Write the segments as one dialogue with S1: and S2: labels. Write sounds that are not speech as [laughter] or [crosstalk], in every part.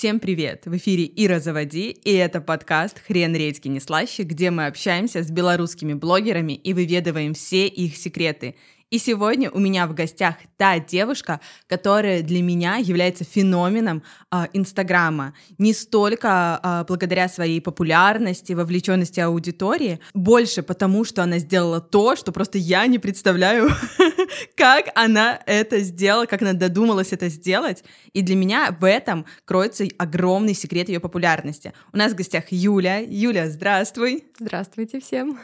S1: Всем привет! В эфире Ира Заводи, и это подкаст «Хрен редьки не слаще», где мы общаемся с белорусскими блогерами и выведываем все их секреты. И сегодня у меня в гостях та девушка, которая для меня является феноменом а, Инстаграма. Не столько а, благодаря своей популярности, вовлеченности аудитории, больше потому, что она сделала то, что просто я не представляю, [laughs] как она это сделала, как она додумалась это сделать. И для меня в этом кроется огромный секрет ее популярности. У нас в гостях Юля. Юля, здравствуй.
S2: Здравствуйте всем.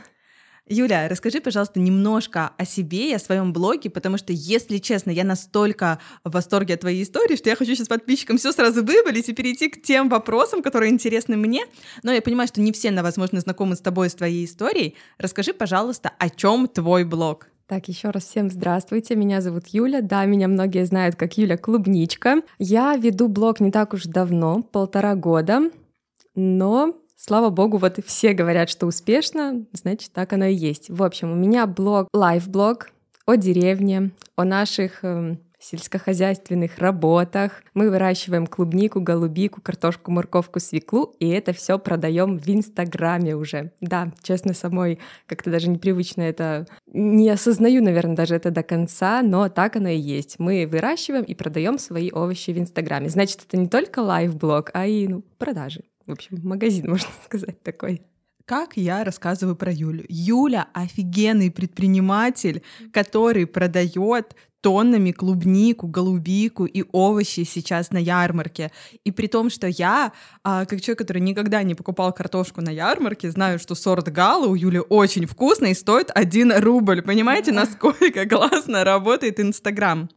S1: Юля, расскажи, пожалуйста, немножко о себе и о своем блоге, потому что, если честно, я настолько в восторге от твоей истории, что я хочу сейчас подписчикам все сразу выболить и перейти к тем вопросам, которые интересны мне. Но я понимаю, что не все, возможно, знакомы с тобой, с твоей историей. Расскажи, пожалуйста, о чем твой блог?
S2: Так, еще раз всем здравствуйте, меня зовут Юля, да, меня многие знают как Юля Клубничка. Я веду блог не так уж давно, полтора года, но Слава богу, вот все говорят, что успешно, значит, так оно и есть. В общем, у меня блог, лайф-блог о деревне, о наших э, сельскохозяйственных работах. Мы выращиваем клубнику, голубику, картошку, морковку, свеклу, и это все продаем в Инстаграме уже. Да, честно, самой как-то даже непривычно это не осознаю, наверное, даже это до конца, но так оно и есть. Мы выращиваем и продаем свои овощи в Инстаграме. Значит, это не только лайв-блог, а и ну, продажи. В общем, магазин, [laughs] можно сказать, такой.
S1: Как я рассказываю про Юлю? Юля офигенный предприниматель, который продает тоннами клубнику, голубику и овощи сейчас на ярмарке. И при том, что я, а, как человек, который никогда не покупал картошку на ярмарке, знаю, что сорт гала у Юли очень вкусный и стоит 1 рубль. Понимаете, насколько [laughs] классно работает Инстаграм?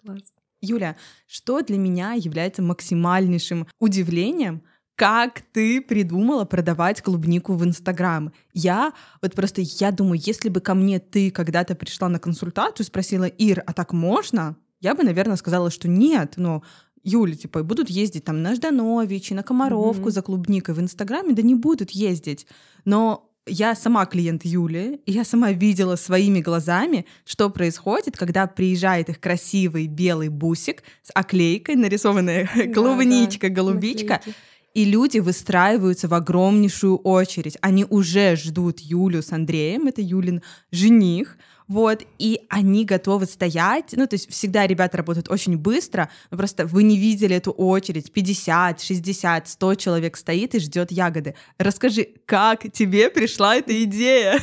S2: Класс.
S1: Юля, что для меня является максимальнейшим удивлением — как ты придумала продавать клубнику в Инстаграм? Я вот просто, я думаю, если бы ко мне ты когда-то пришла на консультацию, спросила, Ир, а так можно? Я бы, наверное, сказала, что нет, но Юля, типа, будут ездить там на Жданович, на Комаровку mm-hmm. за клубникой в Инстаграме, да не будут ездить. Но я сама клиент Юли, и я сама видела своими глазами, что происходит, когда приезжает их красивый белый бусик с оклейкой, нарисованная да, клубничка, да, голубичка. Наклейки и люди выстраиваются в огромнейшую очередь. Они уже ждут Юлю с Андреем, это Юлин жених, вот, и они готовы стоять, ну, то есть всегда ребята работают очень быстро, но просто вы не видели эту очередь, 50, 60, 100 человек стоит и ждет ягоды. Расскажи, как тебе пришла эта идея?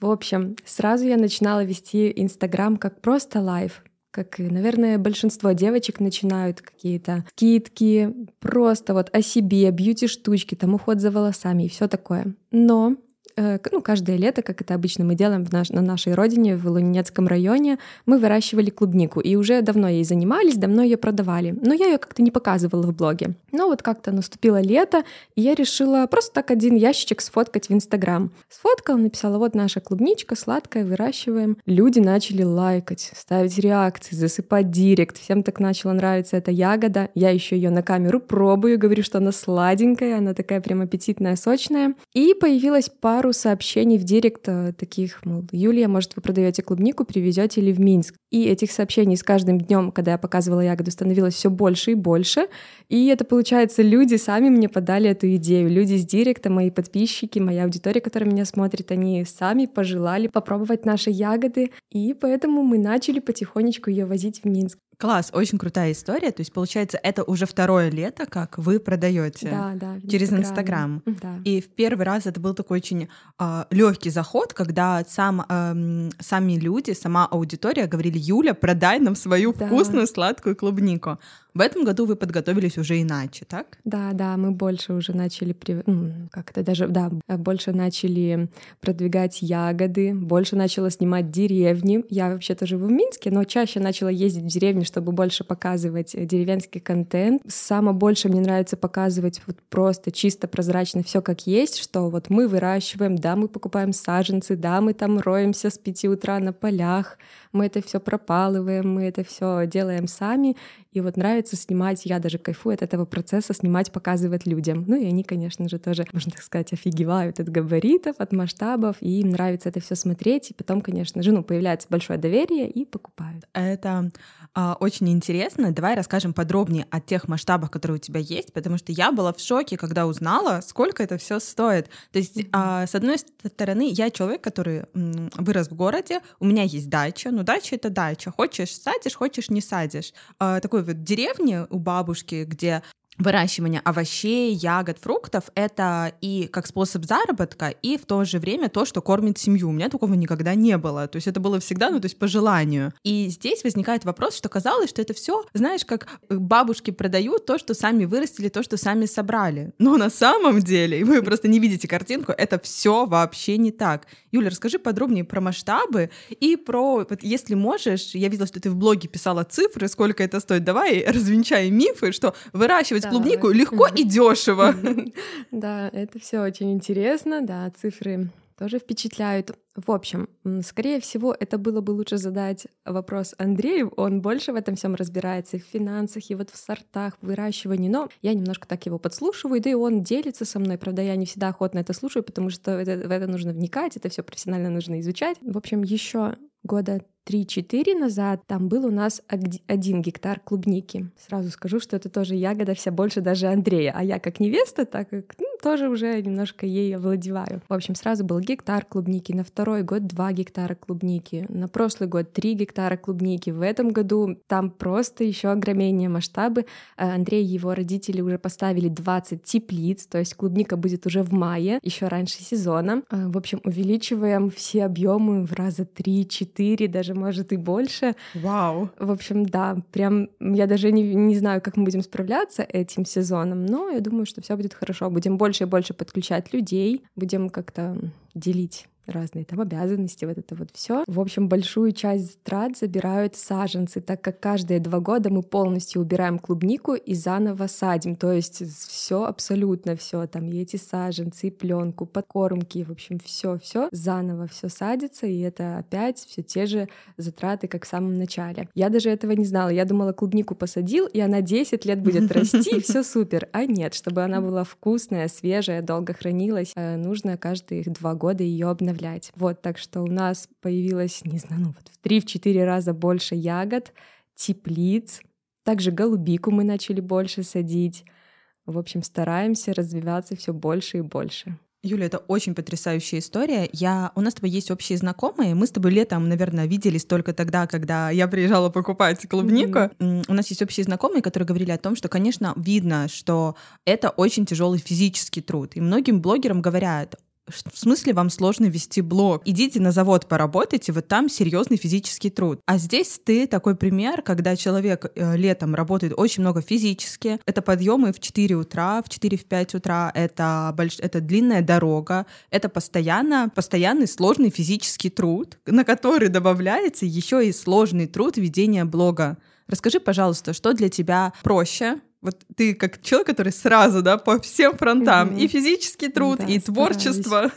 S2: В общем, сразу я начинала вести Инстаграм как просто life, как, наверное, большинство девочек начинают какие-то скидки, просто вот о себе, beauty-штучки, там уход за волосами и все такое. Но ну, каждое лето, как это обычно мы делаем в наш, на нашей родине, в Лунинецком районе, мы выращивали клубнику. И уже давно ей занимались, давно ее продавали. Но я ее как-то не показывала в блоге. Но вот как-то наступило лето, и я решила просто так один ящичек сфоткать в Инстаграм. Сфоткала, написала, вот наша клубничка сладкая, выращиваем. Люди начали лайкать, ставить реакции, засыпать директ. Всем так начала нравиться эта ягода. Я еще ее на камеру пробую, говорю, что она сладенькая, она такая прям аппетитная, сочная. И появилась пара пару сообщений в директ э, таких, мол, Юлия, может, вы продаете клубнику, привезете ли в Минск. И этих сообщений с каждым днем, когда я показывала ягоду, становилось все больше и больше. И это, получается, люди сами мне подали эту идею. Люди с директа, мои подписчики, моя аудитория, которая меня смотрит, они сами пожелали попробовать наши ягоды. И поэтому мы начали потихонечку ее возить в Минск.
S1: Класс, очень крутая история. То есть, получается, это уже второе лето, как вы продаете
S2: да, да,
S1: через Инстаграм.
S2: Да.
S1: И в первый раз это был такой очень э, легкий заход, когда сам, э, сами люди, сама аудитория говорили: Юля, продай нам свою да. вкусную сладкую клубнику. В этом году вы подготовились уже иначе, так?
S2: Да, да, мы больше уже начали, как это даже, да, больше начали продвигать ягоды, больше начала снимать деревни. Я вообще-то живу в Минске, но чаще начала ездить в деревни, чтобы больше показывать э, деревенский контент. Самое больше мне нравится показывать вот просто чисто прозрачно все как есть, что вот мы выращиваем, да, мы покупаем саженцы, да, мы там роемся с пяти утра на полях, мы это все пропалываем, мы это все делаем сами, И вот нравится снимать, я даже кайфую от этого процесса, снимать, показывать людям. Ну и они, конечно же, тоже, можно так сказать, офигевают от габаритов, от масштабов, и им нравится это все смотреть. И потом, конечно же, ну, появляется большое доверие и покупают.
S1: Это а, очень интересно. Давай расскажем подробнее о тех масштабах, которые у тебя есть, потому что я была в шоке, когда узнала, сколько это все стоит. То есть, mm-hmm. а, с одной стороны, я человек, который м, вырос в городе, у меня есть дача, но дача это дача. Хочешь садишь, хочешь не садишь. А, такой вот деревне у бабушки, где выращивание овощей, ягод, фруктов — это и как способ заработка, и в то же время то, что кормит семью. У меня такого никогда не было. То есть это было всегда, ну, то есть по желанию. И здесь возникает вопрос, что казалось, что это все, знаешь, как бабушки продают то, что сами вырастили, то, что сами собрали. Но на самом деле, и вы просто не видите картинку, это все вообще не так. Юля, расскажи подробнее про масштабы и про, вот если можешь, я видела, что ты в блоге писала цифры, сколько это стоит. Давай развенчай мифы, что выращивать да. клубнику легко и дешево.
S2: Да, это все очень интересно, да, цифры тоже впечатляют. В общем, скорее всего, это было бы лучше задать вопрос Андрею. Он больше в этом всем разбирается, и в финансах, и вот в сортах, в выращивании. Но я немножко так его подслушиваю, да и он делится со мной. Правда, я не всегда охотно это слушаю, потому что это, в это нужно вникать, это все профессионально нужно изучать. В общем, еще года 3-4 назад там был у нас один гектар клубники. Сразу скажу, что это тоже ягода вся больше даже Андрея. А я как невеста, так как ну, тоже уже немножко ей овладеваю. В общем, сразу был гектар клубники, на второй год 2 гектара клубники, на прошлый год 3 гектара клубники. В этом году там просто еще огромнее масштабы. Э, Андрей и его родители уже поставили 20 теплиц, то есть клубника будет уже в мае, еще раньше сезона. Э, в общем, увеличиваем все объемы в раза 3-4, даже может и больше.
S1: Вау!
S2: В общем, да, прям я даже не, не знаю, как мы будем справляться этим сезоном, но я думаю, что все будет хорошо. Будем больше и больше подключать людей, будем как-то делить разные там обязанности, вот это вот все. В общем, большую часть трат забирают саженцы, так как каждые два года мы полностью убираем клубнику и заново садим. То есть все абсолютно все, там и эти саженцы, и пленку, подкормки, в общем, все, все заново все садится, и это опять все те же затраты, как в самом начале. Я даже этого не знала. Я думала, клубнику посадил, и она 10 лет будет расти, все супер. А нет, чтобы она была вкусная, свежая, долго хранилась, э, нужно каждые два года ее обновлять обновлять. Вот, так что у нас появилось, не знаю, ну вот в 3-4 раза больше ягод, теплиц, также голубику мы начали больше садить. В общем, стараемся развиваться все больше и больше.
S1: Юля, это очень потрясающая история. Я... У нас с тобой есть общие знакомые. Мы с тобой летом, наверное, виделись только тогда, когда я приезжала покупать клубнику. Mm-hmm. У нас есть общие знакомые, которые говорили о том, что, конечно, видно, что это очень тяжелый физический труд. И многим блогерам говорят, в смысле вам сложно вести блог? Идите на завод поработайте, вот там серьезный физический труд. А здесь ты такой пример, когда человек э, летом работает очень много физически. Это подъемы в 4 утра, в 4-5 утра, это, больш... это длинная дорога, это постоянно, постоянный сложный физический труд, на который добавляется еще и сложный труд ведения блога. Расскажи, пожалуйста, что для тебя проще, вот ты как человек, который сразу, да, по всем фронтам, mm-hmm. и физический труд, да, и творчество. Стараюсь.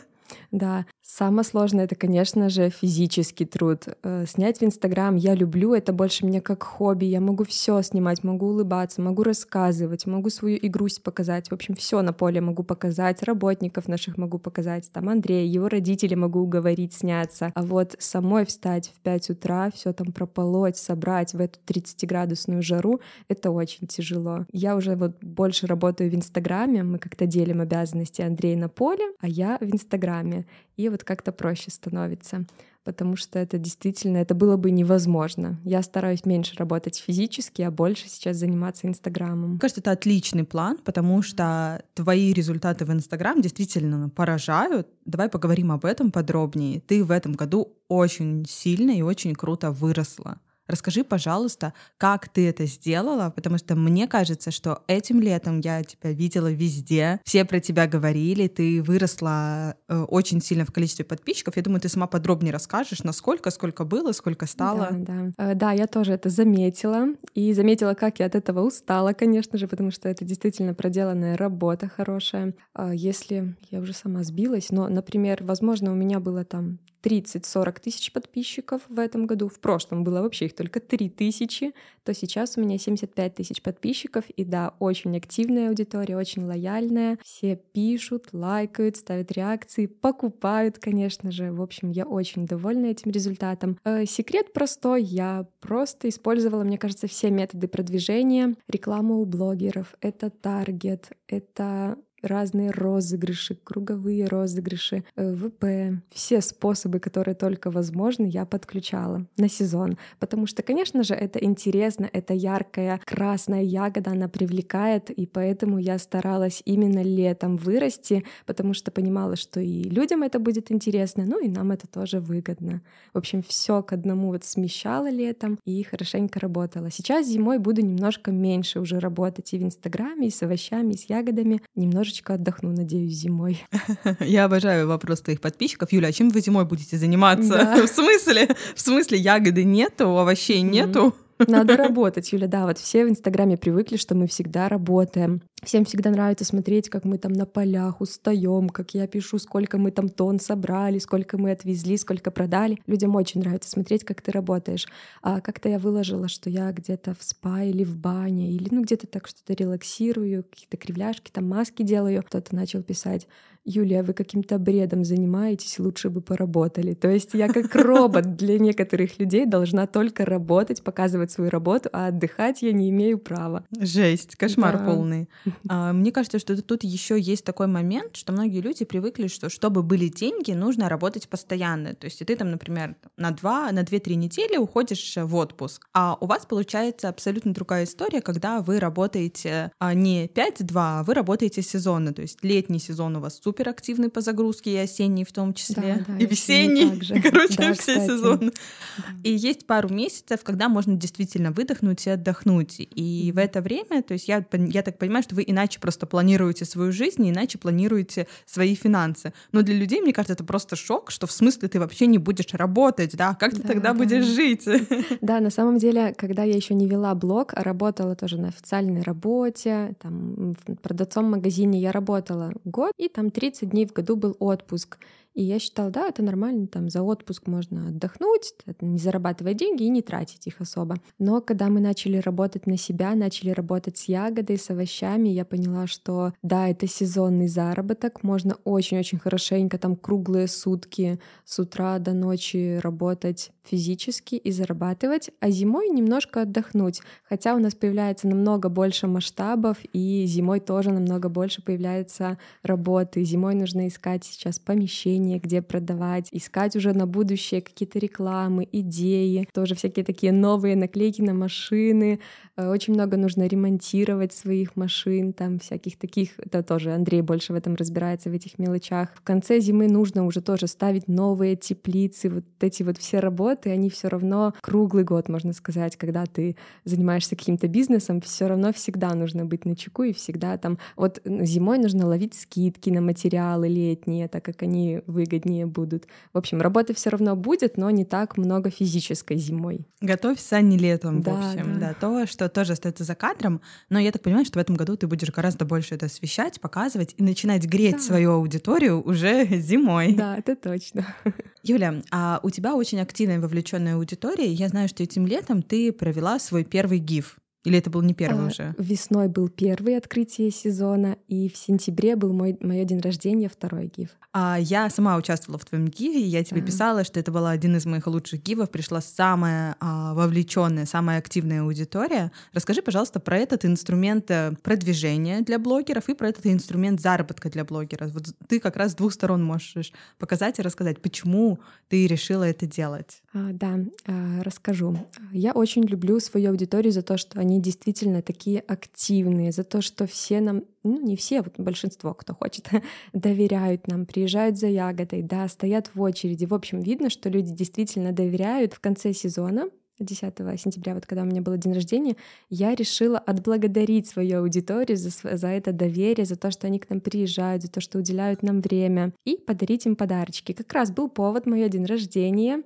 S2: Да, самое сложное это, конечно же, физический труд. Э, снять в Инстаграм я люблю, это больше мне как хобби. Я могу все снимать, могу улыбаться, могу рассказывать, могу свою игрусть показать. В общем, все на поле могу показать, работников наших могу показать, там Андрей, его родители могу уговорить сняться. А вот самой встать в 5 утра, все там прополоть, собрать в эту 30-градусную жару, это очень тяжело. Я уже вот больше работаю в Инстаграме, мы как-то делим обязанности Андрей на поле, а я в Инстаграме и вот как-то проще становится, потому что это действительно, это было бы невозможно. Я стараюсь меньше работать физически, а больше сейчас заниматься Инстаграмом.
S1: Мне кажется, это отличный план, потому что твои результаты в Инстаграм действительно поражают. Давай поговорим об этом подробнее. Ты в этом году очень сильно и очень круто выросла. Расскажи, пожалуйста, как ты это сделала, потому что мне кажется, что этим летом я тебя видела везде, все про тебя говорили, ты выросла э, очень сильно в количестве подписчиков. Я думаю, ты сама подробнее расскажешь, насколько, сколько было, сколько стало.
S2: Да, да. Э, да, я тоже это заметила и заметила, как я от этого устала, конечно же, потому что это действительно проделанная работа хорошая. Э, если я уже сама сбилась, но, например, возможно, у меня было там 30-40 тысяч подписчиков в этом году, в прошлом было вообще их только 3 тысячи, то сейчас у меня 75 тысяч подписчиков, и да, очень активная аудитория, очень лояльная, все пишут, лайкают, ставят реакции, покупают, конечно же, в общем, я очень довольна этим результатом. Э, секрет простой, я просто использовала, мне кажется, все методы продвижения, рекламу у блогеров, это таргет, это разные розыгрыши, круговые розыгрыши, э, ВП, все способы, которые только возможны, я подключала на сезон. Потому что, конечно же, это интересно, это яркая красная ягода, она привлекает, и поэтому я старалась именно летом вырасти, потому что понимала, что и людям это будет интересно, ну и нам это тоже выгодно. В общем, все к одному вот смещала летом и хорошенько работала. Сейчас зимой буду немножко меньше уже работать и в Инстаграме, и с овощами, и с ягодами, немножко немножечко отдохну, надеюсь, зимой. [laughs]
S1: Я обожаю вопрос твоих подписчиков. Юля, а чем вы зимой будете заниматься? Да. [laughs] В смысле? В смысле ягоды нету, овощей нету?
S2: Надо [laughs] работать, Юля, да, вот все в Инстаграме привыкли, что мы всегда работаем. Всем всегда нравится смотреть, как мы там на полях устаем, как я пишу, сколько мы там тон собрали, сколько мы отвезли, сколько продали. Людям очень нравится смотреть, как ты работаешь. А как-то я выложила, что я где-то в спа или в бане, или ну где-то так что-то релаксирую, какие-то кривляшки, там маски делаю. Кто-то начал писать, Юлия, вы каким-то бредом занимаетесь, лучше бы поработали. То есть я как робот для некоторых людей должна только работать, показывать свою работу, а отдыхать я не имею права.
S1: Жесть, кошмар да. полный. [laughs] А, мне кажется, что тут еще есть такой момент, что многие люди привыкли, что чтобы были деньги, нужно работать постоянно. То есть ты там, например, на два, на две-три недели уходишь в отпуск, а у вас получается абсолютно другая история, когда вы работаете а, не 5-2, а вы работаете сезонно. То есть летний сезон у вас супер суперактивный по загрузке, и осенний в том числе, да, да, и весенний, [laughs] короче, да, все кстати. сезоны. Да. И есть пару месяцев, когда можно действительно выдохнуть и отдохнуть. И mm-hmm. в это время, то есть я, я так понимаю, что вы иначе просто планируете свою жизнь, иначе планируете свои финансы. Но для людей, мне кажется, это просто шок, что в смысле ты вообще не будешь работать, да? Как ты да, тогда да. будешь жить? [laughs]
S2: Да, на самом деле, когда я еще не вела блог, а работала тоже на официальной работе, там, продавцом в магазине я работала год, и там три 30 дней в году был отпуск. И я считала, да, это нормально, там за отпуск можно отдохнуть, не зарабатывать деньги и не тратить их особо. Но когда мы начали работать на себя, начали работать с ягодой, с овощами, я поняла, что да, это сезонный заработок, можно очень-очень хорошенько там круглые сутки с утра до ночи работать физически и зарабатывать, а зимой немножко отдохнуть. Хотя у нас появляется намного больше масштабов, и зимой тоже намного больше появляется работы. Зимой нужно искать сейчас помещение, направление, где продавать, искать уже на будущее какие-то рекламы, идеи, тоже всякие такие новые наклейки на машины. Э, очень много нужно ремонтировать своих машин, там всяких таких, это тоже Андрей больше в этом разбирается, в этих мелочах. В конце зимы нужно уже тоже ставить новые теплицы, вот эти вот все работы, они все равно круглый год, можно сказать, когда ты занимаешься каким-то бизнесом, все равно всегда нужно быть на чеку и всегда там, вот зимой нужно ловить скидки на материалы летние, так как они выгоднее будут. В общем, работы все равно будет, но не так много физической зимой.
S1: Готовься не летом, да, в общем, да. да. То, что тоже остается за кадром, но я так понимаю, что в этом году ты будешь гораздо больше это освещать, показывать и начинать греть да. свою аудиторию уже [laughs] зимой.
S2: Да, это точно. [laughs]
S1: Юля, а у тебя очень активная вовлеченная аудитория. Я знаю, что этим летом ты провела свой первый гиф. Или это был не первый а, уже?
S2: Весной был первый открытие сезона, и в сентябре был мой мой день рождения, второй гиф.
S1: А я сама участвовала в твоем гиве, и я тебе а. писала, что это был один из моих лучших гивов, пришла самая а, вовлеченная, самая активная аудитория. Расскажи, пожалуйста, про этот инструмент э, продвижения для блогеров и про этот инструмент заработка для блогеров. Вот ты как раз с двух сторон можешь показать и рассказать, почему ты решила это делать.
S2: А, да, а, расскажу. Я очень люблю свою аудиторию за то, что они действительно такие активные, за то, что все нам, ну не все, вот большинство, кто хочет, [laughs] доверяют нам, приезжают за ягодой, да, стоят в очереди. В общем, видно, что люди действительно доверяют. В конце сезона 10 сентября, вот когда у меня был день рождения, я решила отблагодарить свою аудиторию за, за это доверие, за то, что они к нам приезжают, за то, что уделяют нам время, и подарить им подарочки. Как раз был повод, мое день рождения,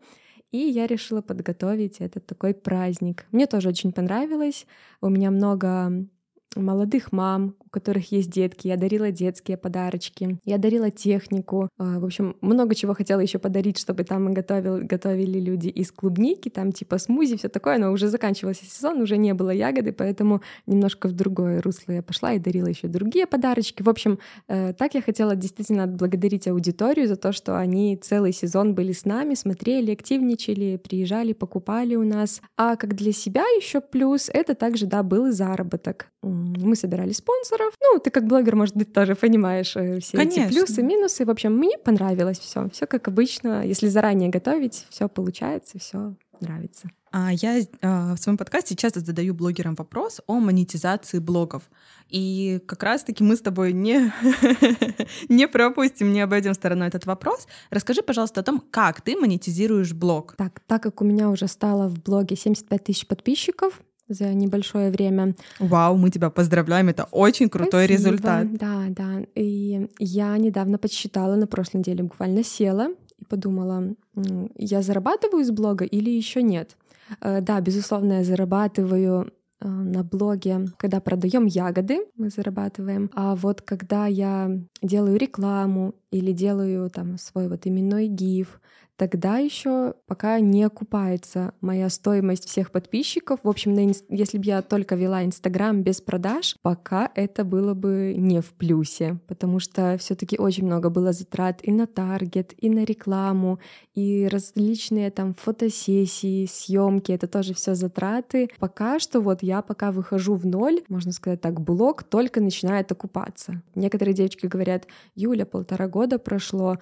S2: и я решила подготовить этот такой праздник. Мне тоже очень понравилось. У меня много молодых мам, у которых есть детки. Я дарила детские подарочки, я дарила технику. А, в общем, много чего хотела еще подарить, чтобы там готовил, готовили люди из клубники, там типа смузи, все такое, но уже заканчивался сезон, уже не было ягоды, поэтому немножко в другое русло я пошла и дарила еще другие подарочки. В общем, э, так я хотела действительно отблагодарить аудиторию за то, что они целый сезон были с нами, смотрели, активничали, приезжали, покупали у нас. А как для себя еще плюс, это также, да, был заработок. Мы собирали спонсоров. Ну, ты как блогер, может быть, тоже понимаешь э, все Конечно. эти плюсы, минусы. В общем, мне понравилось все. Все как обычно. Если заранее готовить, все получается, все нравится.
S1: А я а, в своем подкасте часто задаю блогерам вопрос о монетизации блогов. И как раз-таки мы с тобой не, [laughs] не пропустим, не обойдем стороной этот вопрос. Расскажи, пожалуйста, о том, как ты монетизируешь блог.
S2: Так, так как у меня уже стало в блоге 75 тысяч подписчиков, за небольшое время.
S1: Вау, мы тебя поздравляем, это очень крутой
S2: Спасибо.
S1: результат.
S2: Да, да. И я недавно подсчитала, на прошлой неделе буквально села и подумала, я зарабатываю с блога или еще нет? Э, да, безусловно, я зарабатываю э, на блоге, когда продаем ягоды, мы зарабатываем. А вот когда я делаю рекламу или делаю там свой вот именной гиф, тогда еще пока не окупается моя стоимость всех подписчиков. В общем, на, если бы я только вела Инстаграм без продаж, пока это было бы не в плюсе, потому что все-таки очень много было затрат и на таргет, и на рекламу, и различные там фотосессии, съемки, это тоже все затраты. Пока что вот я пока выхожу в ноль, можно сказать так, блог только начинает окупаться. Некоторые девочки говорят, Юля, полтора года прошло,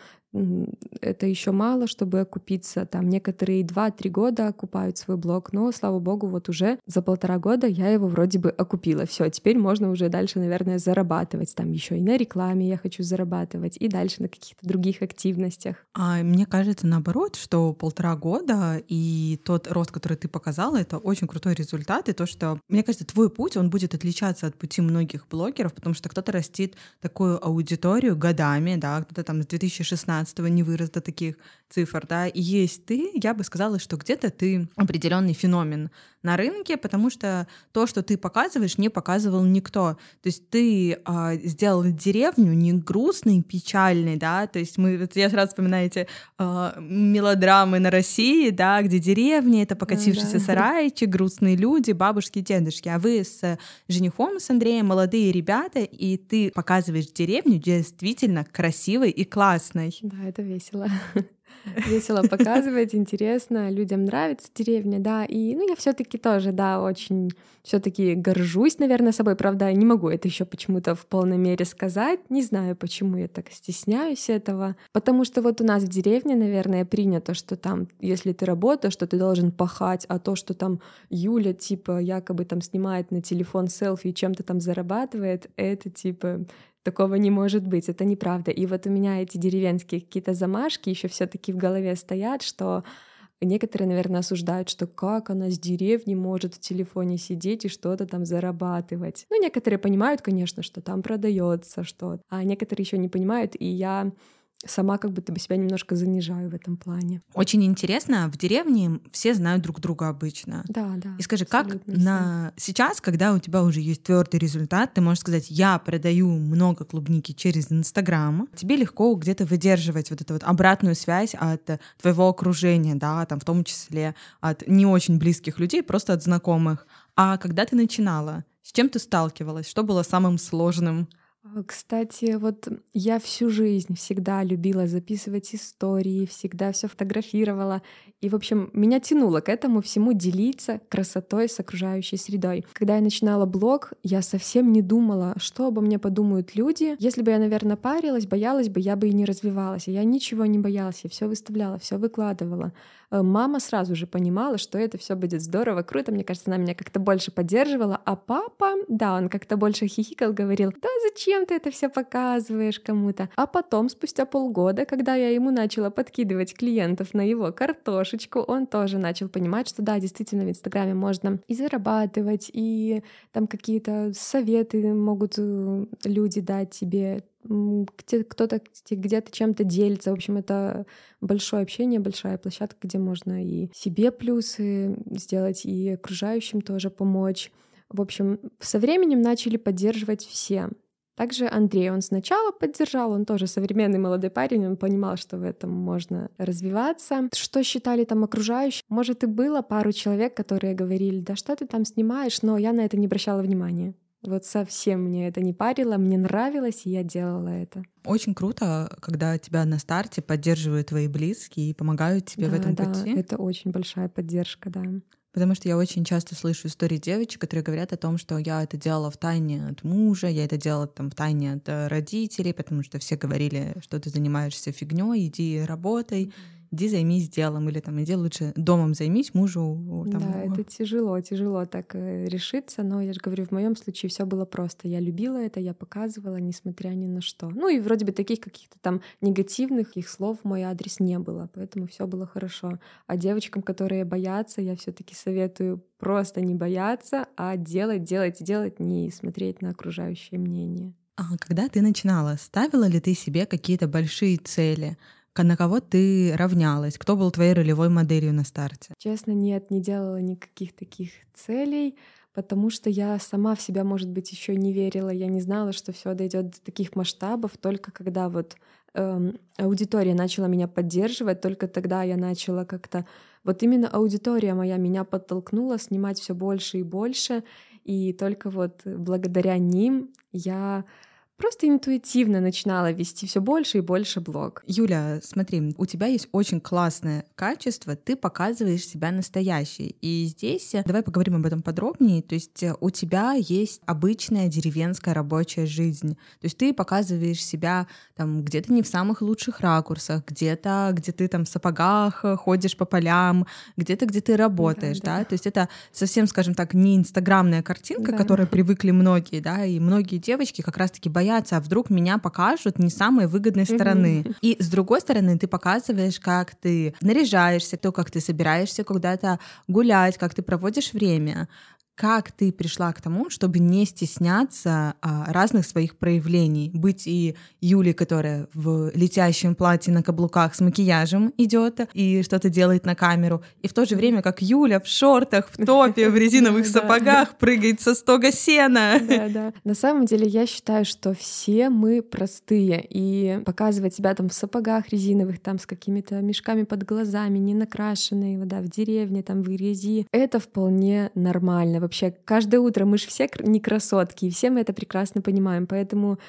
S2: это еще мало, чтобы окупиться. Там некоторые 2-3 года окупают свой блог, но, слава богу, вот уже за полтора года я его вроде бы окупила. Все, теперь можно уже дальше, наверное, зарабатывать. Там еще и на рекламе я хочу зарабатывать, и дальше на каких-то других активностях.
S1: А мне кажется, наоборот, что полтора года и тот рост, который ты показала, это очень крутой результат. И то, что, мне кажется, твой путь, он будет отличаться от пути многих блогеров, потому что кто-то растит такую аудиторию годами, да, кто-то там с 2016 2015 не вырос до таких цифр, да, и есть ты, я бы сказала, что где-то ты определенный феномен на рынке, потому что то, что ты показываешь, не показывал никто. То есть ты э, сделал деревню не грустной, печальной, да, то есть мы, вот я сразу вспоминаю эти э, мелодрамы на России, да, где деревня — это покатившийся да. сарайчик, грустные люди, бабушки, дедушки, а вы с женихом, с Андреем, молодые ребята, и ты показываешь деревню действительно красивой и классной.
S2: Да, это весело. Весело показывать, интересно, людям нравится деревня, да, и, ну, я все таки тоже, да, очень все таки горжусь, наверное, собой, правда, не могу это еще почему-то в полной мере сказать, не знаю, почему я так стесняюсь этого, потому что вот у нас в деревне, наверное, принято, что там, если ты работаешь, что ты должен пахать, а то, что там Юля, типа, якобы там снимает на телефон селфи и чем-то там зарабатывает, это, типа, такого не может быть, это неправда. И вот у меня эти деревенские какие-то замашки еще все-таки в голове стоят, что Некоторые, наверное, осуждают, что как она с деревни может в телефоне сидеть и что-то там зарабатывать. Ну, некоторые понимают, конечно, что там продается что-то, а некоторые еще не понимают, и я сама как будто бы себя немножко занижаю в этом плане.
S1: Очень интересно, в деревне все знают друг друга обычно.
S2: Да, да.
S1: И скажи, как на сейчас, когда у тебя уже есть твердый результат, ты можешь сказать, я продаю много клубники через Инстаграм, тебе легко где-то выдерживать вот эту вот обратную связь от твоего окружения, да, там в том числе от не очень близких людей, просто от знакомых. А когда ты начинала, с чем ты сталкивалась? Что было самым сложным?
S2: А, кстати, вот я всю жизнь всегда любила записывать истории, всегда все фотографировала. И, в общем, меня тянуло к этому всему делиться красотой с окружающей средой. Когда я начинала блог, я совсем не думала, что обо мне подумают люди. Если бы я, наверное, парилась, боялась бы, я бы и не развивалась. Я ничего не боялась, я все выставляла, все выкладывала. Э, мама сразу же понимала, что это все будет здорово, круто. Мне кажется, она меня как-то больше поддерживала. А папа, да, он как-то больше хихикал, говорил, да зачем ты это все показываешь кому-то? А потом, спустя полгода, когда я ему начала подкидывать клиентов на его картошечку, он тоже начал понимать, что да, действительно в Инстаграме можно и зарабатывать, и там какие-то советы могут э, люди дать тебе, кто-то где-то чем-то делится. В общем, это большое общение, большая площадка, где можно и себе плюсы сделать, и окружающим тоже помочь. В общем, со временем начали поддерживать все. Также Андрей, он сначала поддержал, он тоже современный молодой парень, он понимал, что в этом можно развиваться. Что считали там окружающие? Может, и было пару человек, которые говорили, да что ты там снимаешь, но я на это не обращала внимания. Вот совсем мне это не парило, мне нравилось, и я делала это.
S1: Очень круто, когда тебя на старте поддерживают твои близкие и помогают тебе
S2: да,
S1: в этом
S2: да,
S1: пути.
S2: Это очень большая поддержка, да.
S1: Потому что я очень часто слышу истории девочек, которые говорят о том, что я это делала в тайне от мужа, я это делала там в тайне от э, родителей, потому что все говорили, что ты занимаешься фигней, иди работай. Mm-hmm иди займись делом, или там иди лучше домом займись, мужу. Там,
S2: да, это тяжело, тяжело так э, решиться, но я же говорю, в моем случае все было просто. Я любила это, я показывала, несмотря ни на что. Ну и вроде бы таких каких-то там негативных их слов в мой адрес не было, поэтому все было хорошо. А девочкам, которые боятся, я все-таки советую просто не бояться, а делать, делать, делать, не смотреть на окружающее мнение.
S1: А когда ты начинала, ставила ли ты себе какие-то большие цели? На кого ты равнялась? Кто был твоей ролевой моделью на старте?
S2: Честно, нет, не делала никаких таких целей, потому что я сама в себя, может быть, еще не верила. Я не знала, что все дойдет до таких масштабов, только когда вот эм, аудитория начала меня поддерживать, только тогда я начала как-то вот именно аудитория моя меня подтолкнула снимать все больше и больше, и только вот благодаря ним я просто интуитивно начинала вести все больше и больше блог.
S1: Юля, смотри, у тебя есть очень классное качество, ты показываешь себя настоящей. И здесь э, давай поговорим об этом подробнее. То есть э, у тебя есть обычная деревенская рабочая жизнь. То есть ты показываешь себя там где-то не в самых лучших ракурсах, где-то, где ты там в сапогах э, ходишь по полям, где-то, где ты работаешь, да, да? да? То есть это совсем, скажем так, не инстаграмная картинка, да. к которой привыкли многие, да, и многие девочки как раз-таки боятся бояться, а вдруг меня покажут не самой выгодной стороны. Mm-hmm. И с другой стороны, ты показываешь, как ты наряжаешься, то, как ты собираешься куда-то гулять, как ты проводишь время, как ты пришла к тому, чтобы не стесняться а, разных своих проявлений? Быть и Юлей, которая в летящем платье на каблуках с макияжем идет и что-то делает на камеру, и в то же время как Юля в шортах, в топе, в резиновых [laughs] сапогах прыгает со стога сена.
S2: Да, да. На самом деле я считаю, что все мы простые, и показывать себя там в сапогах резиновых, там с какими-то мешками под глазами, не накрашенные, да, в деревне, там в грязи, это вполне нормально вообще. Каждое утро мы же все не красотки, и все мы это прекрасно понимаем. Поэтому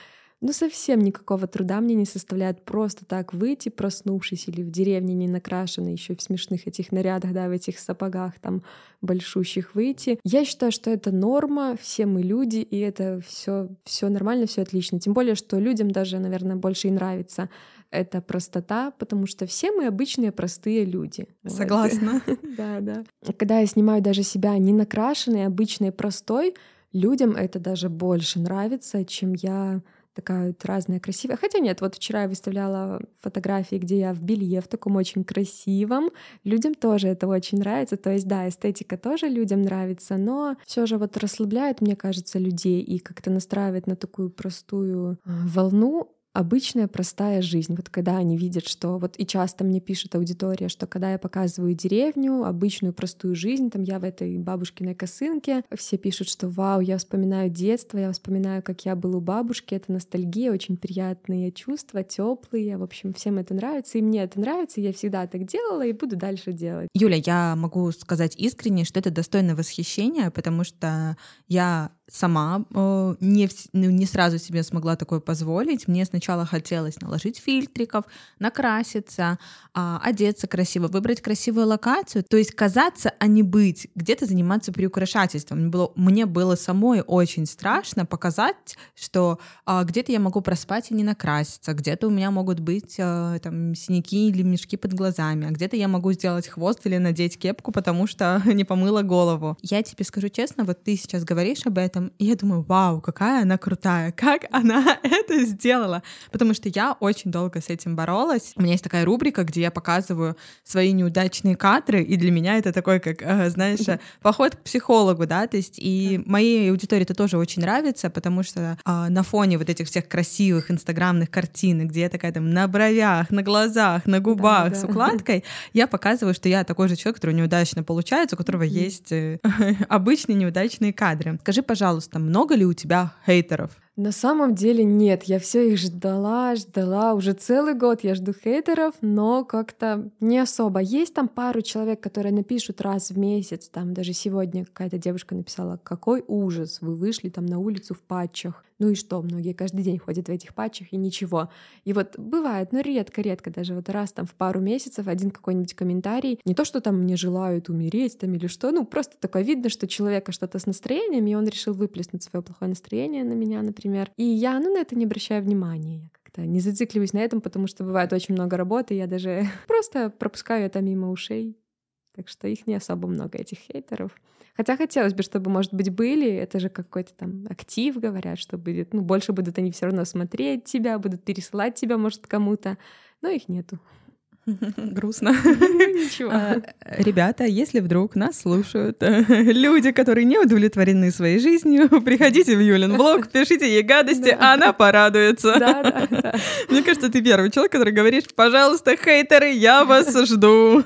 S2: ну, совсем никакого труда мне не составляет просто так выйти, проснувшись, или в деревне не накрашенной, еще в смешных этих нарядах, да, в этих сапогах там большущих выйти. Я считаю, что это норма, все мы люди, и это все все нормально, все отлично. Тем более, что людям даже, наверное, больше и нравится эта простота, потому что все мы обычные простые люди.
S1: Согласна. [laughs]
S2: Да, да. Когда я снимаю даже себя не накрашенной, обычной, простой, людям это даже больше нравится, чем я такая вот разная, красивая. Хотя нет, вот вчера я выставляла фотографии, где я в белье в таком очень красивом. Людям тоже это очень нравится. То есть, да, эстетика тоже людям нравится, но все же вот расслабляет, мне кажется, людей и как-то настраивает на такую простую а, волну обычная простая жизнь. Вот когда они видят, что вот и часто мне пишет аудитория, что когда я показываю деревню, обычную простую жизнь, там я в этой бабушкиной косынке, все пишут, что вау, я вспоминаю детство, я вспоминаю, как я был у бабушки, это ностальгия, очень приятные чувства, теплые, в общем, всем это нравится, и мне это нравится, я всегда так делала и буду дальше делать.
S1: Юля, я могу сказать искренне, что это достойно восхищения, потому что я сама э, не, ну, не сразу себе смогла такое позволить. Мне сначала хотелось наложить фильтриков, накраситься, э, одеться красиво, выбрать красивую локацию, то есть казаться, а не быть, где-то заниматься приукрашательством. Мне было, мне было самой очень страшно показать, что э, где-то я могу проспать и не накраситься, где-то у меня могут быть э, там синяки или мешки под глазами, а где-то я могу сделать хвост или надеть кепку, потому что [laughs] не помыла голову. Я тебе скажу честно, вот ты сейчас говоришь об этом, этом, и я думаю, вау, какая она крутая, как она [laughs] это сделала. Потому что я очень долго с этим боролась. У меня есть такая рубрика, где я показываю свои неудачные кадры, и для меня это такой, как, э, знаешь, поход к психологу, да, то есть и моей аудитории это тоже очень нравится, потому что а, на фоне вот этих всех красивых инстаграмных картинок, где я такая там на бровях, на глазах, на губах да, с укладкой, я показываю, что я такой же человек, который неудачно получается, у которого есть э, [laughs] обычные неудачные кадры. Скажи, пожалуйста, много ли у тебя хейтеров?
S2: На самом деле нет, я все их ждала, ждала, уже целый год я жду хейтеров, но как-то не особо. Есть там пару человек, которые напишут раз в месяц, там даже сегодня какая-то девушка написала, какой ужас, вы вышли там на улицу в патчах. Ну и что, многие каждый день ходят в этих патчах и ничего. И вот бывает, но редко-редко, даже вот раз там в пару месяцев один какой-нибудь комментарий, не то, что там мне желают умереть там или что, ну просто такое видно, что человека что-то с настроением, и он решил выплеснуть свое плохое настроение на меня, например. И я, ну, на это не обращаю внимания. Как-то не зацикливаюсь на этом, потому что бывает очень много работы, я даже [laughs] просто пропускаю это мимо ушей. Так что их не особо много, этих хейтеров. Хотя хотелось бы, чтобы, может быть, были, это же какой-то там актив, говорят, что будет, ну, больше будут они все равно смотреть тебя, будут пересылать тебя, может, кому-то, но их нету. [laughs]
S1: Грустно. [laughs]
S2: Ничего. А,
S1: ребята, если вдруг нас слушают [laughs] люди, которые не удовлетворены своей жизнью, приходите в Юлин блог, пишите ей гадости, а она порадуется.
S2: Да, да, да.
S1: Мне кажется, ты первый человек, который говоришь, пожалуйста, хейтеры, я вас жду.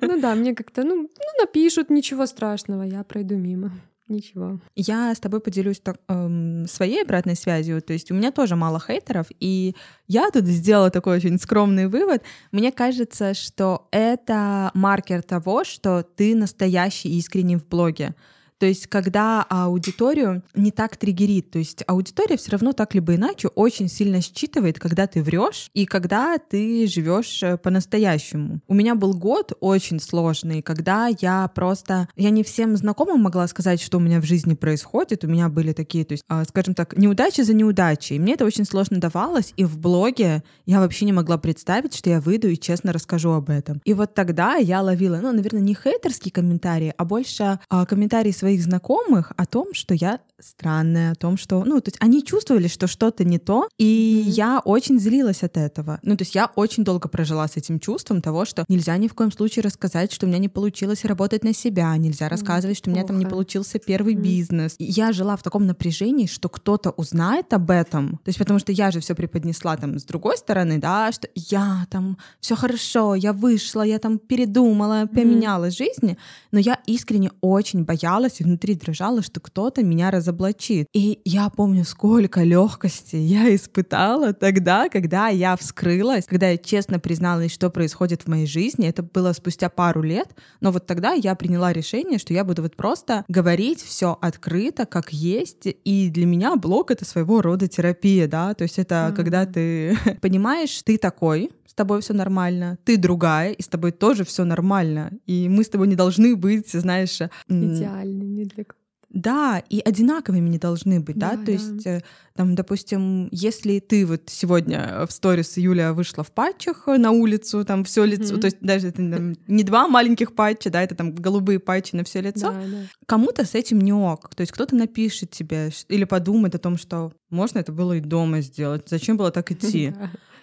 S2: Ну да, мне как-то, ну, ну напишут, ничего страшного, я пройду мимо. Ничего.
S1: Я с тобой поделюсь так, эм, своей обратной связью. То есть у меня тоже мало хейтеров, и я тут сделала такой очень скромный вывод. Мне кажется, что это маркер того, что ты настоящий искренний в блоге. То есть, когда аудиторию не так триггерит, то есть аудитория все равно так либо иначе очень сильно считывает, когда ты врешь и когда ты живешь э, по-настоящему. У меня был год очень сложный, когда я просто, я не всем знакомым могла сказать, что у меня в жизни происходит. У меня были такие, то есть, а, скажем так, неудачи за неудачей. Мне это очень сложно давалось, и в блоге я вообще не могла представить, что я выйду и честно расскажу об этом. И вот тогда я ловила, ну, наверное, не хейтерские комментарии, а больше а, комментарии своих своих знакомых о том, что я странная, о том, что, ну, то есть они чувствовали, что что-то не то, и mm-hmm. я очень злилась от этого. Ну, то есть я очень долго прожила с этим чувством того, что нельзя ни в коем случае рассказать, что у меня не получилось работать на себя, нельзя рассказывать, что у меня там не получился первый mm-hmm. бизнес. И я жила в таком напряжении, что кто-то узнает об этом, то есть потому что я же все преподнесла там с другой стороны, да, что я там все хорошо, я вышла, я там передумала, поменяла mm-hmm. жизни, но я искренне очень боялась и внутри дрожало, что кто-то меня разоблачит. И я помню, сколько легкости я испытала тогда, когда я вскрылась, когда я честно призналась, что происходит в моей жизни. Это было спустя пару лет, но вот тогда я приняла решение, что я буду вот просто говорить все открыто, как есть. И для меня блог — это своего рода терапия, да, то есть это mm-hmm. когда ты [laughs] понимаешь, ты такой, тобой все нормально, ты другая, и с тобой тоже все нормально. И мы с тобой не должны быть, знаешь...
S2: Идеальными для
S1: да, и одинаковыми не должны быть, да, да то да. есть, э, там, допустим, если ты вот сегодня в сторис Юля вышла в патчах на улицу, там все лицо, mm-hmm. то есть даже это там, не два маленьких патча, да, это там голубые патчи на все лицо, да, да. кому-то с этим не ок, то есть кто-то напишет тебе или подумает о том, что можно это было и дома сделать, зачем было так [laughs] идти.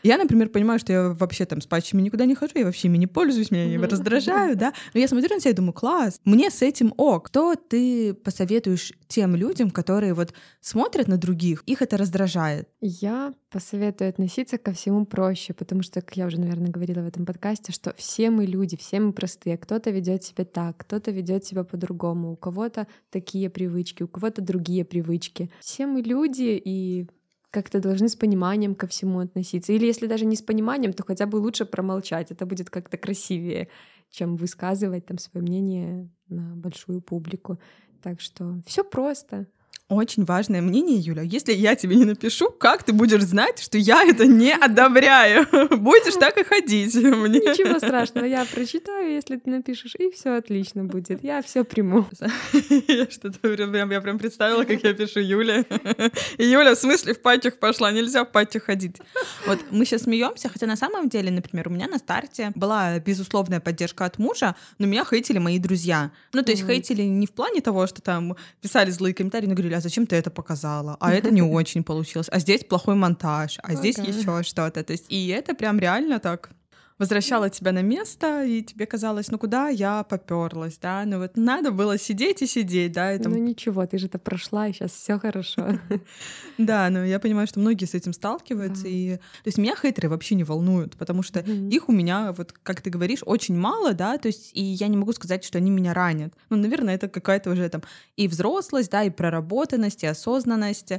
S1: Я, например, понимаю, что я вообще там с патчами никуда не хожу, я вообще ими не пользуюсь, меня они раздражают, да. Но я смотрю на себя и думаю, класс, мне с этим ок. Что ты посоветуешь тем людям, которые вот смотрят на других, их это раздражает?
S2: Я посоветую относиться ко всему проще, потому что, как я уже, наверное, говорила в этом подкасте, что все мы люди, все мы простые. Кто-то ведет себя так, кто-то ведет себя по-другому, у кого-то такие привычки, у кого-то другие привычки. Все мы люди, и как-то должны с пониманием ко всему относиться. Или если даже не с пониманием, то хотя бы лучше промолчать. Это будет как-то красивее, чем высказывать там свое мнение на большую публику. Так что все просто.
S1: Очень важное мнение, Юля. Если я тебе не напишу, как ты будешь знать, что я это не одобряю? [laughs] Будешь так и ходить мне.
S2: Ничего страшного, я прочитаю, если ты напишешь, и все отлично будет. Я все приму. [laughs]
S1: Я что-то прям, я прям представила, как я пишу Юле. И Юля, в смысле, в патчах пошла, нельзя в патчах ходить. Вот мы сейчас смеемся, хотя на самом деле, например, у меня на старте была безусловная поддержка от мужа, но меня хейтили мои друзья. Ну, то есть хейтили не в плане того, что там писали злые комментарии, но говорили, а зачем ты это показала? А это не [laughs] очень получилось. А здесь плохой монтаж, а здесь еще что-то. То есть, и это прям реально так возвращало тебя на место, и тебе казалось, ну куда я поперлась, да? Ну вот надо было сидеть и сидеть, да? И там
S2: Ну ничего, ты же это прошла, и сейчас все хорошо. [laughs]
S1: Да, но я понимаю, что многие с этим сталкиваются. И... То есть меня хейтеры вообще не волнуют, потому что их у меня, вот как ты говоришь, очень мало, да, то есть и я не могу сказать, что они меня ранят. Ну, наверное, это какая-то уже там и взрослость, да, и проработанность, и осознанность.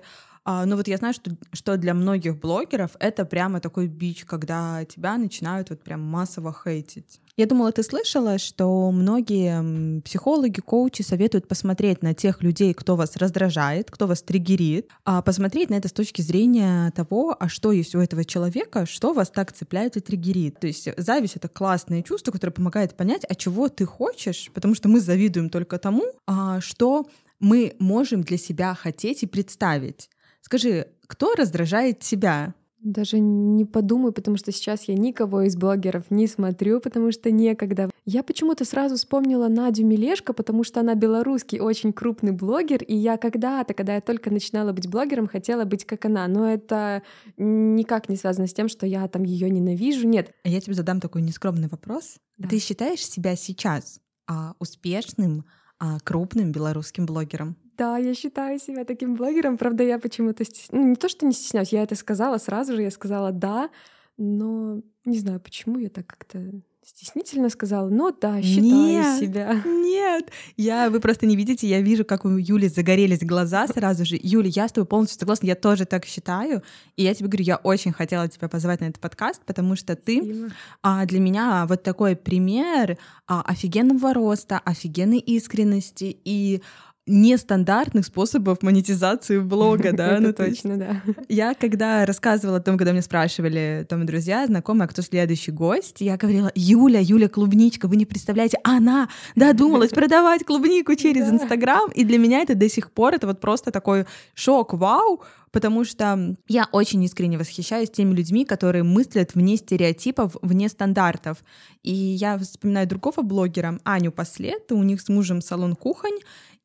S1: А, но вот я знаю, что, что для многих блогеров это прямо такой бич, когда тебя начинают вот прям массово хейтить. Я думала, ты слышала, что многие психологи, коучи советуют посмотреть на тех людей, кто вас раздражает, кто вас триггерит, а посмотреть на это с точки зрения того, а что есть у этого человека, что вас так цепляет и триггерит. То есть зависть — это классное чувство, которое помогает понять, а чего ты хочешь, потому что мы завидуем только тому, а, что мы можем для себя хотеть и представить. Скажи, кто раздражает тебя?
S2: Даже не подумаю, потому что сейчас я никого из блогеров не смотрю, потому что некогда. Я почему-то сразу вспомнила Надю Мелешко, потому что она белорусский очень крупный блогер, и я когда-то, когда я только начинала быть блогером, хотела быть как она, но это никак не связано с тем, что я там ее ненавижу. Нет,
S1: А Я тебе задам такой нескромный вопрос.
S2: Да.
S1: Ты считаешь себя сейчас а, успешным, а, крупным белорусским блогером?
S2: Да, я считаю себя таким блогером. Правда, я почему-то стес... ну, не то, что не стесняюсь, я это сказала сразу же, я сказала да, но не знаю, почему я так как-то стеснительно сказала. Но да, считаю
S1: Нет.
S2: себя.
S1: Нет, я, вы просто не видите, я вижу, как у Юли загорелись глаза сразу же. Юля, я с тобой полностью согласна, я тоже так считаю. И я тебе говорю, я очень хотела тебя позвать на этот подкаст, потому что ты а, для меня вот такой пример а, офигенного роста, офигенной искренности и нестандартных способов монетизации блога, [laughs] да,
S2: Это
S1: ну
S2: точно, да.
S1: я когда рассказывала о том, когда мне спрашивали там друзья, знакомые, а кто следующий гость, я говорила, Юля, Юля Клубничка, вы не представляете, она додумалась продавать клубнику через. Инстаграм, и для меня это до сих пор, это вот просто такой шок, вау, потому что я очень искренне восхищаюсь теми людьми, которые мыслят вне стереотипов, вне стандартов. И я вспоминаю другого блогера, Аню Послед, у них с мужем салон кухонь,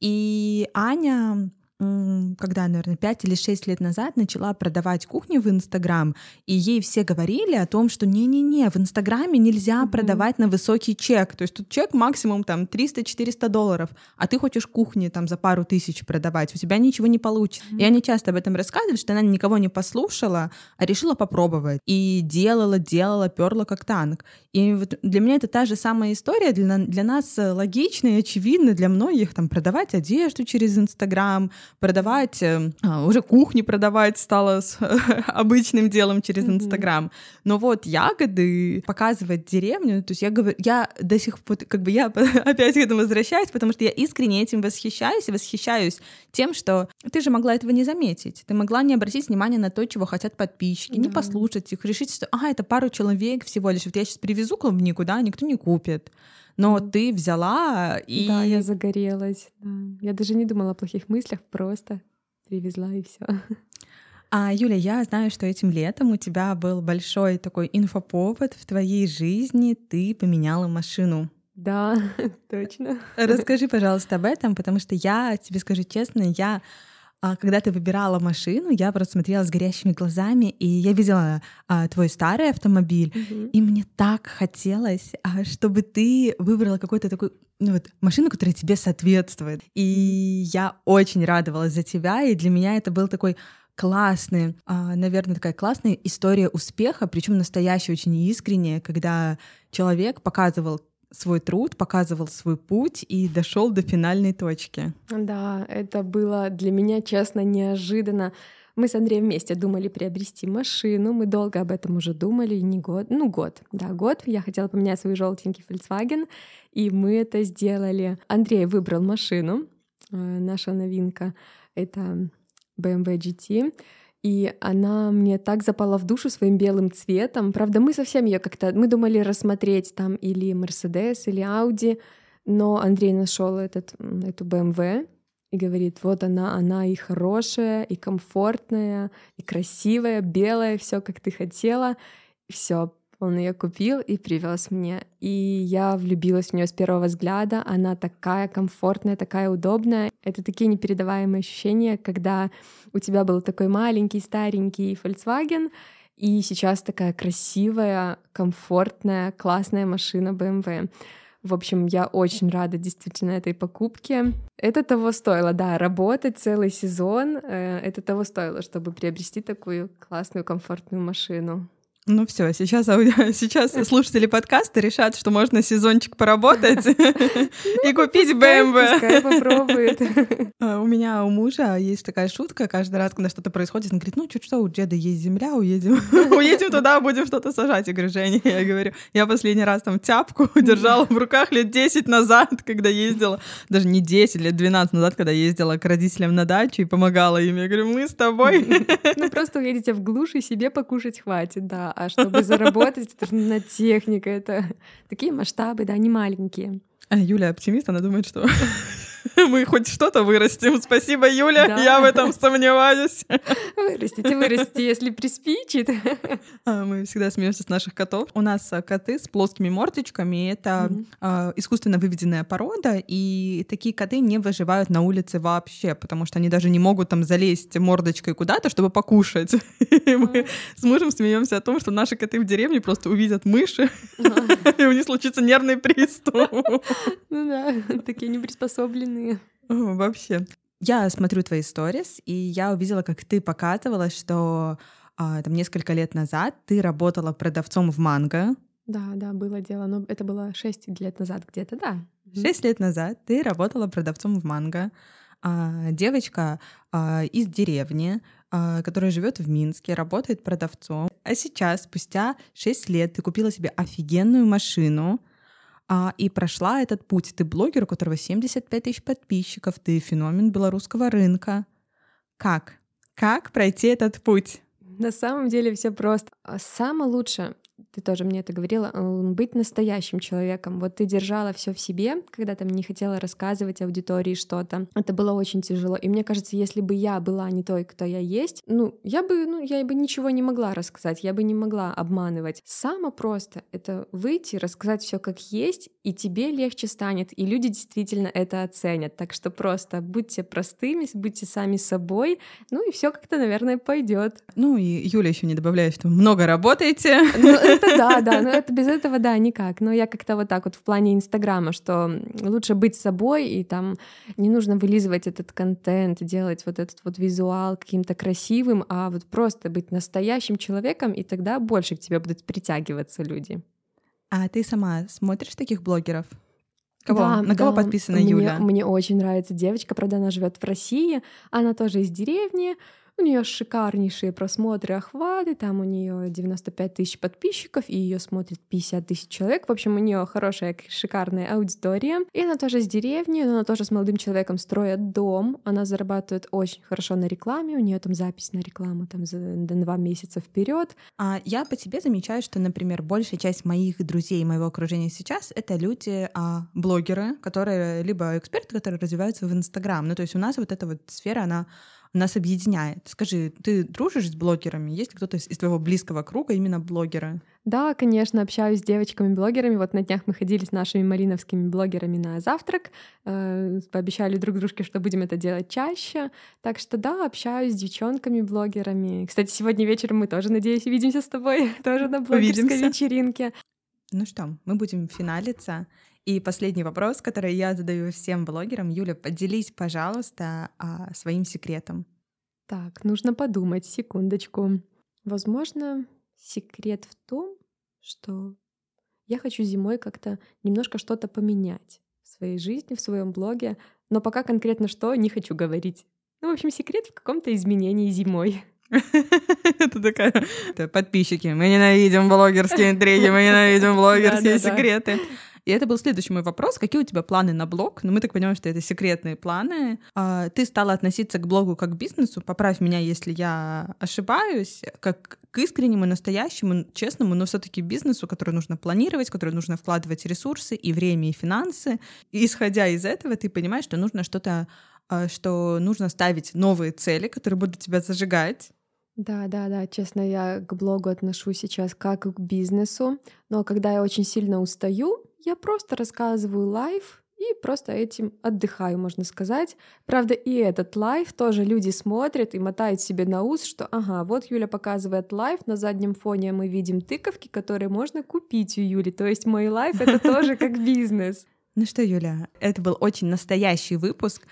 S1: и Аня когда, наверное, 5 или 6 лет назад начала продавать кухню в Инстаграм, и ей все говорили о том, что не-не-не, в Инстаграме нельзя
S2: Мгм.
S1: продавать на высокий чек, то есть тут чек максимум там 300-400 долларов, а ты хочешь кухни там за пару тысяч продавать, у тебя ничего не получится. И они часто об этом рассказывают, что она никого не послушала, а решила попробовать. И делала, делала, перла как танк. И вот для меня это та же самая история, для, для нас э, логично и очевидно, для многих там продавать одежду через Инстаграм, продавать, э, а, уже кухни продавать стало [laughs] обычным делом через. Инстаграм. Но вот ягоды, показывать деревню, то есть я говорю, я до сих пор, как бы я [laughs] опять к этому возвращаюсь, потому что я искренне этим восхищаюсь и восхищаюсь тем, что ты же могла этого не заметить. Ты могла не обратить внимание на то, чего хотят подписчики, не
S2: Да.
S1: послушать их, решить, что, ага, это пару человек всего лишь. Вот я сейчас привезу клубнику, да, никто не купит. Но
S2: Мгм.
S1: ты взяла и...
S2: Да, я загорелась. да. Я даже не думала о плохих мыслях, просто привезла и все.
S1: А, Юля, я знаю, что этим летом у тебя был большой такой инфоповод в твоей жизни. Ты поменяла машину.
S2: Да, [laughs] точно.
S1: Расскажи, пожалуйста, об этом, потому что я, тебе скажу честно, я а, когда ты выбирала машину, я просто смотрела с горящими глазами, и я видела а, твой старый автомобиль,
S2: Мгм.
S1: и мне так хотелось, а, чтобы ты выбрала какой-то такой ну вот, машину, которая тебе соответствует. И я очень радовалась за тебя, и для меня это был такой классный, а, наверное, такая классная история успеха, причем настоящая, очень искренняя, когда человек показывал свой труд, показывал свой путь и дошел до финальной точки.
S2: Да, это было для меня, честно, неожиданно. Мы с Андреем вместе думали приобрести машину. Мы долго об этом уже думали, не год, ну год, да, год. Я хотела поменять свой желтенький Volkswagen, и мы это сделали. Андрей выбрал машину. Э, Наша новинка — это BMW GT. И она мне так запала в душу своим белым цветом. Правда, мы совсем ее как-то... Мы думали рассмотреть там или Mercedes, или Audi, но Андрей нашел этот, эту BMW и говорит, вот она, она и хорошая, и комфортная, и красивая, белая, все как ты хотела. Все, Он ее купил и привез мне. И я влюбилась в нее с первого взгляда. Она такая комфортная, такая удобная. Это такие непередаваемые ощущения, когда у тебя был такой маленький, старенький Volkswagen, и сейчас такая красивая, комфортная, классная машина BMW. В общем, я очень рада действительно этой покупке. Это того стоило, да, работать целый сезон. Э, это того стоило, чтобы приобрести такую классную, комфортную машину.
S1: Ну все, сейчас, [laughs] сейчас слушатели подкаста решат, что можно сезончик поработать [laughs] ну, и купить BMW.
S2: Пускай попробует. [laughs]
S1: А, у меня у мужа есть такая шутка, каждый раз, когда что-то происходит, он говорит, ну чуть что, у деда есть земля, уедем, уедем туда, будем что-то сажать. Я говорю, Женя, я говорю, я последний раз там тяпку держала в руках лет 10 назад, когда ездила, даже не 10, лет 12 назад, когда ездила к родителям на дачу и помогала им. Я говорю, мы с тобой.
S2: Ну просто уедете в глушь и себе покушать хватит, да а чтобы [laughs] заработать, это на техника, это [laughs] такие масштабы, да, не маленькие.
S1: А Юля оптимист, она думает, что [laughs] мы хоть что-то вырастим. Спасибо, Юля, да. я в этом сомневаюсь. [laughs]
S2: Вырастите, вырастите, если приспичит.
S1: А, мы всегда смеемся с наших котов. У нас а, коты с плоскими мордочками. Это mm-hmm. искусственно выведенная порода, и такие коты не выживают на улице вообще, потому что они даже не могут там залезть мордочкой куда-то, чтобы покушать. [laughs] Мы с мужем смеемся о том, что наши коты в деревне просто увидят мыши, и у них случится нервный приступ.
S2: Ну да, такие неприспособленные.
S1: Вообще. Я смотрю твои сторис, и я увидела, как ты показывала, что а, там несколько лет назад ты работала продавцом в манго.
S2: Да, да, было дело. Но это было 6 лет назад где-то, да.
S1: Шесть лет назад ты работала продавцом в манго. А, девочка а, из деревни, а, которая живет в Минске, работает продавцом. А сейчас, спустя 6 лет, ты купила себе офигенную машину, а, и прошла этот путь. Ты блогер, у которого 75 тысяч подписчиков, ты феномен белорусского рынка. Как? Как пройти этот путь?
S2: На самом деле все просто. А самое лучшее ты тоже мне это говорила, быть настоящим человеком. Вот ты держала все в себе, когда там не хотела рассказывать аудитории что-то. Это было очень тяжело. И мне кажется, если бы я была не той, кто я есть, ну, я бы, ну, я бы ничего не могла рассказать, я бы не могла обманывать. Самое просто — это выйти, рассказать все как есть, и тебе легче станет, и люди действительно это оценят. Так что просто будьте простыми, будьте сами собой, ну и все как-то, наверное, пойдет.
S1: Ну и Юля еще не добавляет, что много работаете.
S2: Ну, это да, да, но это без этого, да, никак. Но я как-то вот так вот в плане Инстаграма, что лучше быть собой, и там не нужно вылизывать этот контент, делать вот этот вот визуал каким-то красивым, а вот просто быть настоящим человеком, и тогда больше к тебе будут притягиваться люди.
S1: А ты сама смотришь таких блогеров? Кого? Да, На кого да. подписана
S2: мне,
S1: Юля?
S2: Мне очень нравится девочка, правда, она живет в России, она тоже из деревни, у нее шикарнейшие просмотры, охваты, там у нее 95 тысяч подписчиков, и ее смотрит 50 тысяч человек. В общем, у нее хорошая, шикарная аудитория. И она тоже с деревни, но она тоже с молодым человеком строит дом. Она зарабатывает очень хорошо на рекламе, у нее там запись на рекламу там за два месяца вперед.
S1: А я по тебе замечаю, что, например, большая часть моих друзей моего окружения сейчас это люди, а, блогеры, которые либо эксперты, которые развиваются в Инстаграм. Ну, то есть у нас вот эта вот сфера, она нас объединяет. Скажи, ты дружишь с блогерами? Есть ли кто-то из твоего близкого круга именно блогеры?
S2: Да, конечно, общаюсь с девочками-блогерами. Вот на днях мы ходили с нашими малиновскими блогерами на завтрак, э, пообещали друг дружке, что будем это делать чаще. Так что да, общаюсь с девчонками-блогерами. Кстати, сегодня вечером мы тоже, надеюсь, увидимся с тобой, [laughs] тоже на блогерской Увидимся. вечеринке.
S1: Ну что, мы будем финалиться. И последний вопрос, который я задаю всем блогерам. Юля, поделись, пожалуйста, а, своим секретом.
S2: Так, нужно подумать, секундочку. Возможно, секрет в том, что я хочу зимой как-то немножко что-то поменять в своей жизни, в своем блоге, но пока конкретно что, не хочу говорить. Ну, в общем, секрет в каком-то изменении зимой. [laughs]
S1: Это такая... Подписчики, мы ненавидим блогерские интриги, мы ненавидим [laughs] блогерские секреты. И это был следующий мой вопрос. Какие у тебя планы на блог? Ну, мы так понимаем, что это секретные планы. А, ты стала относиться к блогу как к бизнесу. Поправь меня, если я ошибаюсь. Как к искреннему, настоящему, честному, но все таки бизнесу, который нужно планировать, который нужно вкладывать ресурсы и время, и финансы. И исходя из этого, ты понимаешь, что нужно что-то а, что нужно ставить новые цели, которые будут тебя зажигать,
S2: Да, да, да. Честно, я к блогу отношусь сейчас как к бизнесу. Но когда я очень сильно устаю, я просто рассказываю life и просто этим отдыхаю, можно сказать. Правда, и этот life тоже люди смотрят и мотают себе на ус, что ага, вот Юля показывает life, на заднем фоне мы видим тыковки, которые можно купить у Юли. То есть мой life — это тоже как [laughs] бизнес.
S1: Ну что, Юля, это был очень настоящий выпуск.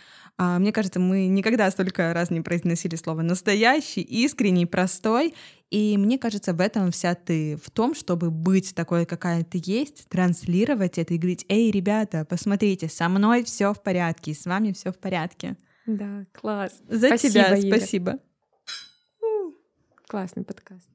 S1: А, мне кажется, мы никогда столько раз не произносили слово настоящий, искренний, простой. И мне кажется, в этом вся ты, в том, чтобы быть такой, какая ты есть, транслировать это и говорить, эй, ребята, посмотрите, со мной все в порядке, с вами все в порядке.
S2: Да, класс.
S1: За
S2: спасибо,
S1: тебя
S2: Юля.
S1: спасибо.
S2: Классный подкаст.